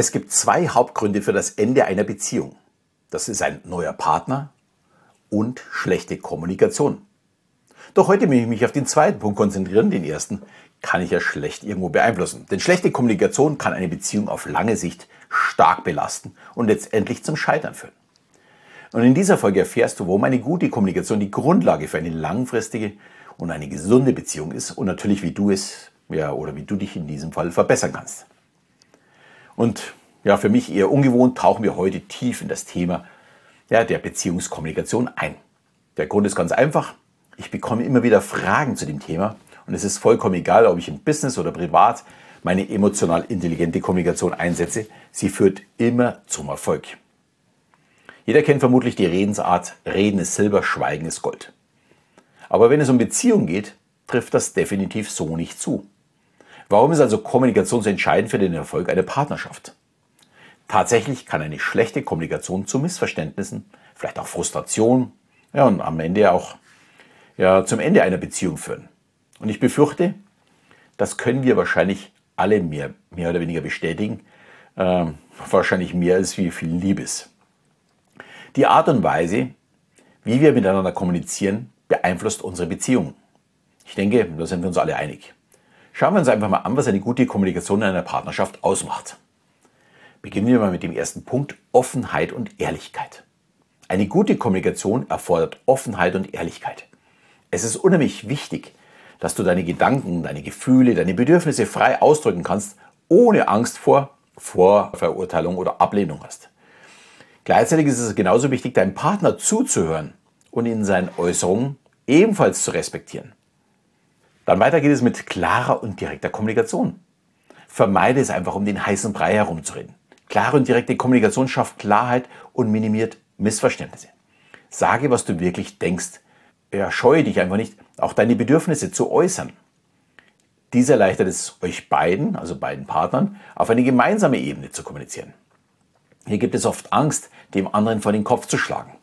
Es gibt zwei Hauptgründe für das Ende einer Beziehung. Das ist ein neuer Partner und schlechte Kommunikation. Doch heute will ich mich auf den zweiten Punkt konzentrieren. Den ersten kann ich ja schlecht irgendwo beeinflussen. Denn schlechte Kommunikation kann eine Beziehung auf lange Sicht stark belasten und letztendlich zum Scheitern führen. Und in dieser Folge erfährst du, warum eine gute Kommunikation die Grundlage für eine langfristige und eine gesunde Beziehung ist und natürlich, wie du es ja, oder wie du dich in diesem Fall verbessern kannst. Und ja, für mich eher ungewohnt tauchen wir heute tief in das Thema ja, der Beziehungskommunikation ein. Der Grund ist ganz einfach. Ich bekomme immer wieder Fragen zu dem Thema und es ist vollkommen egal, ob ich im Business oder privat meine emotional intelligente Kommunikation einsetze. Sie führt immer zum Erfolg. Jeder kennt vermutlich die Redensart, Reden ist Silber, Schweigen ist Gold. Aber wenn es um Beziehungen geht, trifft das definitiv so nicht zu. Warum ist also Kommunikation so entscheidend für den Erfolg einer Partnerschaft? Tatsächlich kann eine schlechte Kommunikation zu Missverständnissen, vielleicht auch Frustration, ja, und am Ende auch ja, zum Ende einer Beziehung führen. Und ich befürchte, das können wir wahrscheinlich alle mehr, mehr oder weniger bestätigen, äh, wahrscheinlich mehr als wie viel Liebes. Die Art und Weise, wie wir miteinander kommunizieren, beeinflusst unsere Beziehung. Ich denke, da sind wir uns alle einig. Schauen wir uns einfach mal an, was eine gute Kommunikation in einer Partnerschaft ausmacht. Beginnen wir mal mit dem ersten Punkt, Offenheit und Ehrlichkeit. Eine gute Kommunikation erfordert Offenheit und Ehrlichkeit. Es ist unheimlich wichtig, dass du deine Gedanken, deine Gefühle, deine Bedürfnisse frei ausdrücken kannst, ohne Angst vor Vorverurteilung oder Ablehnung hast. Gleichzeitig ist es genauso wichtig, deinem Partner zuzuhören und in seinen Äußerungen ebenfalls zu respektieren. Dann weiter geht es mit klarer und direkter Kommunikation. Vermeide es einfach, um den heißen Brei herumzureden. Klare und direkte Kommunikation schafft Klarheit und minimiert Missverständnisse. Sage, was du wirklich denkst. Ja, scheue dich einfach nicht, auch deine Bedürfnisse zu äußern. Dies erleichtert es euch beiden, also beiden Partnern, auf eine gemeinsame Ebene zu kommunizieren. Hier gibt es oft Angst, dem anderen vor den Kopf zu schlagen.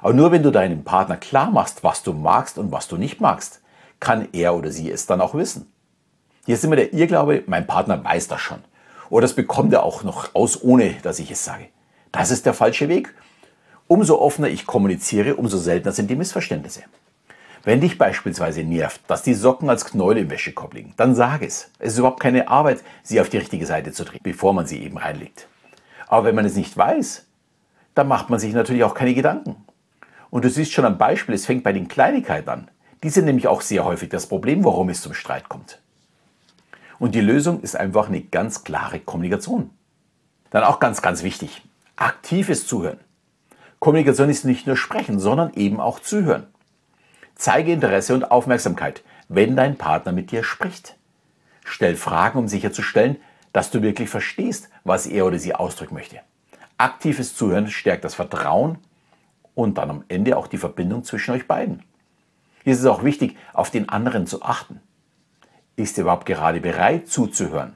Aber nur wenn du deinem Partner klar machst, was du magst und was du nicht magst, kann er oder sie es dann auch wissen. Hier ist immer der Irrglaube, mein Partner weiß das schon. Oder das bekommt er auch noch aus, ohne dass ich es sage. Das ist der falsche Weg. Umso offener ich kommuniziere, umso seltener sind die Missverständnisse. Wenn dich beispielsweise nervt, dass die Socken als Knäuel im Wäschekorb liegen, dann sag es. Es ist überhaupt keine Arbeit, sie auf die richtige Seite zu drehen, bevor man sie eben reinlegt. Aber wenn man es nicht weiß, dann macht man sich natürlich auch keine Gedanken. Und du siehst schon am Beispiel, es fängt bei den Kleinigkeiten an. Die sind nämlich auch sehr häufig das Problem, warum es zum Streit kommt. Und die Lösung ist einfach eine ganz klare Kommunikation. Dann auch ganz, ganz wichtig, aktives Zuhören. Kommunikation ist nicht nur sprechen, sondern eben auch zuhören. Zeige Interesse und Aufmerksamkeit, wenn dein Partner mit dir spricht. Stell Fragen, um sicherzustellen, dass du wirklich verstehst, was er oder sie ausdrücken möchte. Aktives Zuhören stärkt das Vertrauen und dann am Ende auch die Verbindung zwischen euch beiden. Hier ist es auch wichtig, auf den anderen zu achten. Ist er überhaupt gerade bereit zuzuhören?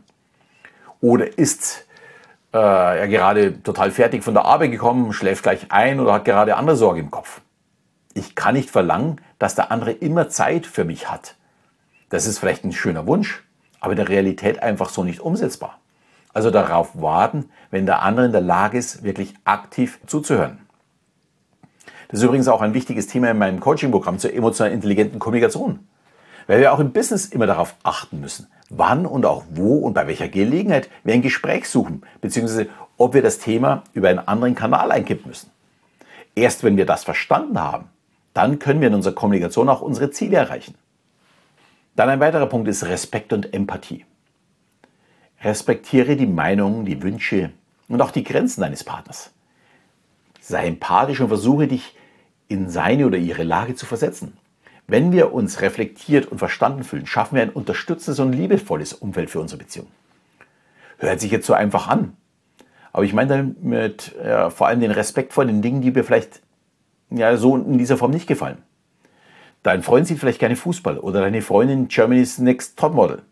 Oder ist äh, er gerade total fertig von der Arbeit gekommen, schläft gleich ein oder hat gerade andere Sorge im Kopf? Ich kann nicht verlangen, dass der andere immer Zeit für mich hat. Das ist vielleicht ein schöner Wunsch, aber in der Realität einfach so nicht umsetzbar. Also darauf warten, wenn der andere in der Lage ist, wirklich aktiv zuzuhören. Das ist übrigens auch ein wichtiges Thema in meinem Coaching-Programm zur emotional intelligenten Kommunikation. Weil wir auch im Business immer darauf achten müssen, wann und auch wo und bei welcher Gelegenheit wir ein Gespräch suchen, beziehungsweise ob wir das Thema über einen anderen Kanal einkippen müssen. Erst wenn wir das verstanden haben, dann können wir in unserer Kommunikation auch unsere Ziele erreichen. Dann ein weiterer Punkt ist Respekt und Empathie. Respektiere die Meinungen, die Wünsche und auch die Grenzen deines Partners. Sei empathisch und versuche dich in seine oder ihre Lage zu versetzen. Wenn wir uns reflektiert und verstanden fühlen, schaffen wir ein unterstützendes und liebevolles Umfeld für unsere Beziehung. Hört sich jetzt so einfach an. Aber ich meine damit ja, vor allem den Respekt vor den Dingen, die mir vielleicht ja, so in dieser Form nicht gefallen. Dein Freund sieht vielleicht gerne Fußball oder deine Freundin Germany's Next Topmodel.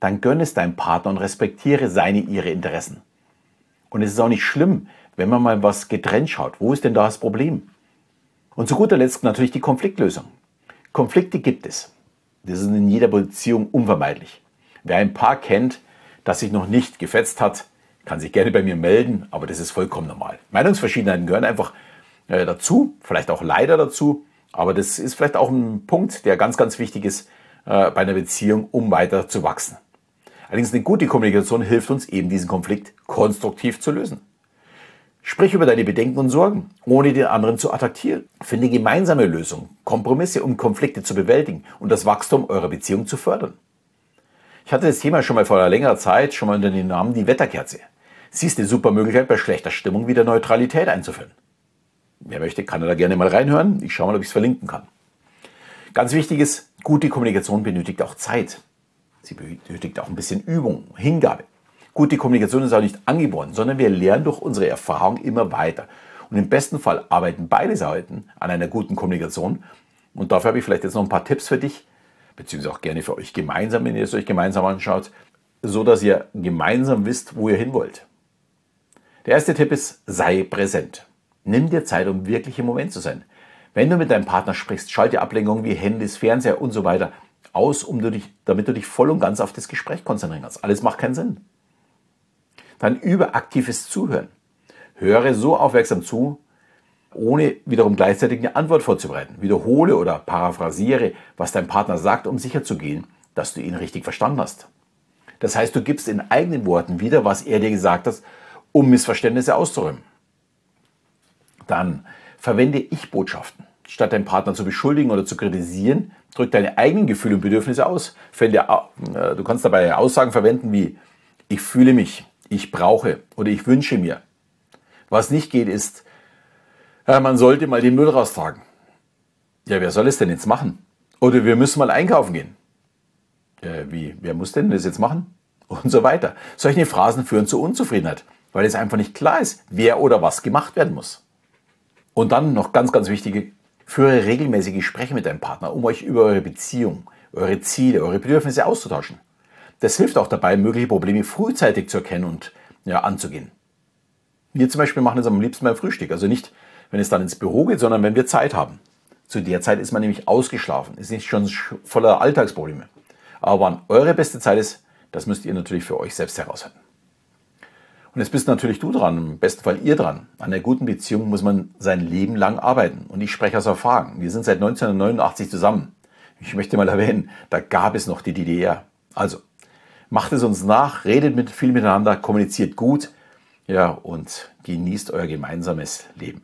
Dann gönn es deinem Partner und respektiere seine, ihre Interessen. Und es ist auch nicht schlimm, wenn man mal was getrennt schaut. Wo ist denn da das Problem? Und zu guter Letzt natürlich die Konfliktlösung. Konflikte gibt es. Das ist in jeder Beziehung unvermeidlich. Wer ein Paar kennt, das sich noch nicht gefetzt hat, kann sich gerne bei mir melden, aber das ist vollkommen normal. Meinungsverschiedenheiten gehören einfach äh, dazu, vielleicht auch leider dazu, aber das ist vielleicht auch ein Punkt, der ganz, ganz wichtig ist äh, bei einer Beziehung, um weiter zu wachsen. Allerdings eine gute Kommunikation hilft uns eben diesen Konflikt konstruktiv zu lösen. Sprich über deine Bedenken und Sorgen, ohne den anderen zu attackieren. Finde gemeinsame Lösungen, Kompromisse, um Konflikte zu bewältigen und das Wachstum eurer Beziehung zu fördern. Ich hatte das Thema schon mal vor längerer Zeit, schon mal unter dem Namen die Wetterkerze. Sie ist eine super Möglichkeit, bei schlechter Stimmung wieder Neutralität einzuführen. Wer möchte, kann da gerne mal reinhören. Ich schaue mal, ob ich es verlinken kann. Ganz wichtig ist, gute Kommunikation benötigt auch Zeit. Sie benötigt auch ein bisschen Übung, Hingabe. Gute Kommunikation ist auch nicht angeboren, sondern wir lernen durch unsere Erfahrung immer weiter. Und im besten Fall arbeiten beide Seiten an einer guten Kommunikation. Und dafür habe ich vielleicht jetzt noch ein paar Tipps für dich, beziehungsweise auch gerne für euch gemeinsam, wenn ihr es euch gemeinsam anschaut, so dass ihr gemeinsam wisst, wo ihr hin wollt. Der erste Tipp ist, sei präsent. Nimm dir Zeit, um wirklich im Moment zu sein. Wenn du mit deinem Partner sprichst, schalte Ablenkungen wie Handys, Fernseher und so weiter aus, um du dich, damit du dich voll und ganz auf das Gespräch konzentrieren kannst. Alles macht keinen Sinn. Dann über aktives Zuhören. Höre so aufmerksam zu, ohne wiederum gleichzeitig eine Antwort vorzubereiten. Wiederhole oder paraphrasiere, was dein Partner sagt, um sicherzugehen, dass du ihn richtig verstanden hast. Das heißt, du gibst in eigenen Worten wieder, was er dir gesagt hat, um Missverständnisse auszuräumen. Dann verwende Ich-Botschaften. Statt deinen Partner zu beschuldigen oder zu kritisieren, drück deine eigenen Gefühle und Bedürfnisse aus. Äh, du kannst dabei Aussagen verwenden wie ich fühle mich, ich brauche oder ich wünsche mir. Was nicht geht, ist, man sollte mal den Müll raustragen. Ja, wer soll es denn jetzt machen? Oder wir müssen mal einkaufen gehen. Ja, wie, wer muss denn das jetzt machen? Und so weiter. Solche Phrasen führen zu Unzufriedenheit, weil es einfach nicht klar ist, wer oder was gemacht werden muss. Und dann noch ganz, ganz wichtige, führe regelmäßige Gespräche mit deinem Partner, um euch über eure Beziehung, eure Ziele, eure Bedürfnisse auszutauschen. Das hilft auch dabei, mögliche Probleme frühzeitig zu erkennen und ja, anzugehen. Wir zum Beispiel machen das am liebsten beim Frühstück. Also nicht, wenn es dann ins Büro geht, sondern wenn wir Zeit haben. Zu der Zeit ist man nämlich ausgeschlafen, ist nicht schon voller Alltagsprobleme. Aber wann eure beste Zeit ist, das müsst ihr natürlich für euch selbst herausfinden. Und jetzt bist natürlich du dran, im besten Fall ihr dran. An einer guten Beziehung muss man sein Leben lang arbeiten. Und ich spreche aus Erfahrung. Wir sind seit 1989 zusammen. Ich möchte mal erwähnen, da gab es noch die DDR. Also, macht es uns nach, redet mit viel miteinander, kommuniziert gut, ja, und genießt euer gemeinsames Leben.